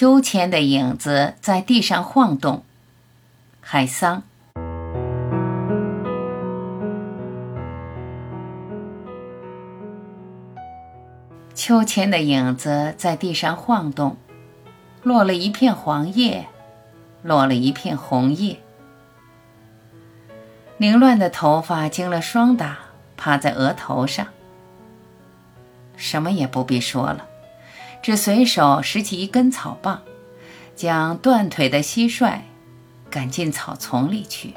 秋千的影子在地上晃动。海桑。秋千的影子在地上晃动，落了一片黄叶，落了一片红叶。凌乱的头发经了霜打，趴在额头上。什么也不必说了，只随手拾起一根草棒，将断腿的蟋蟀赶进草丛里去。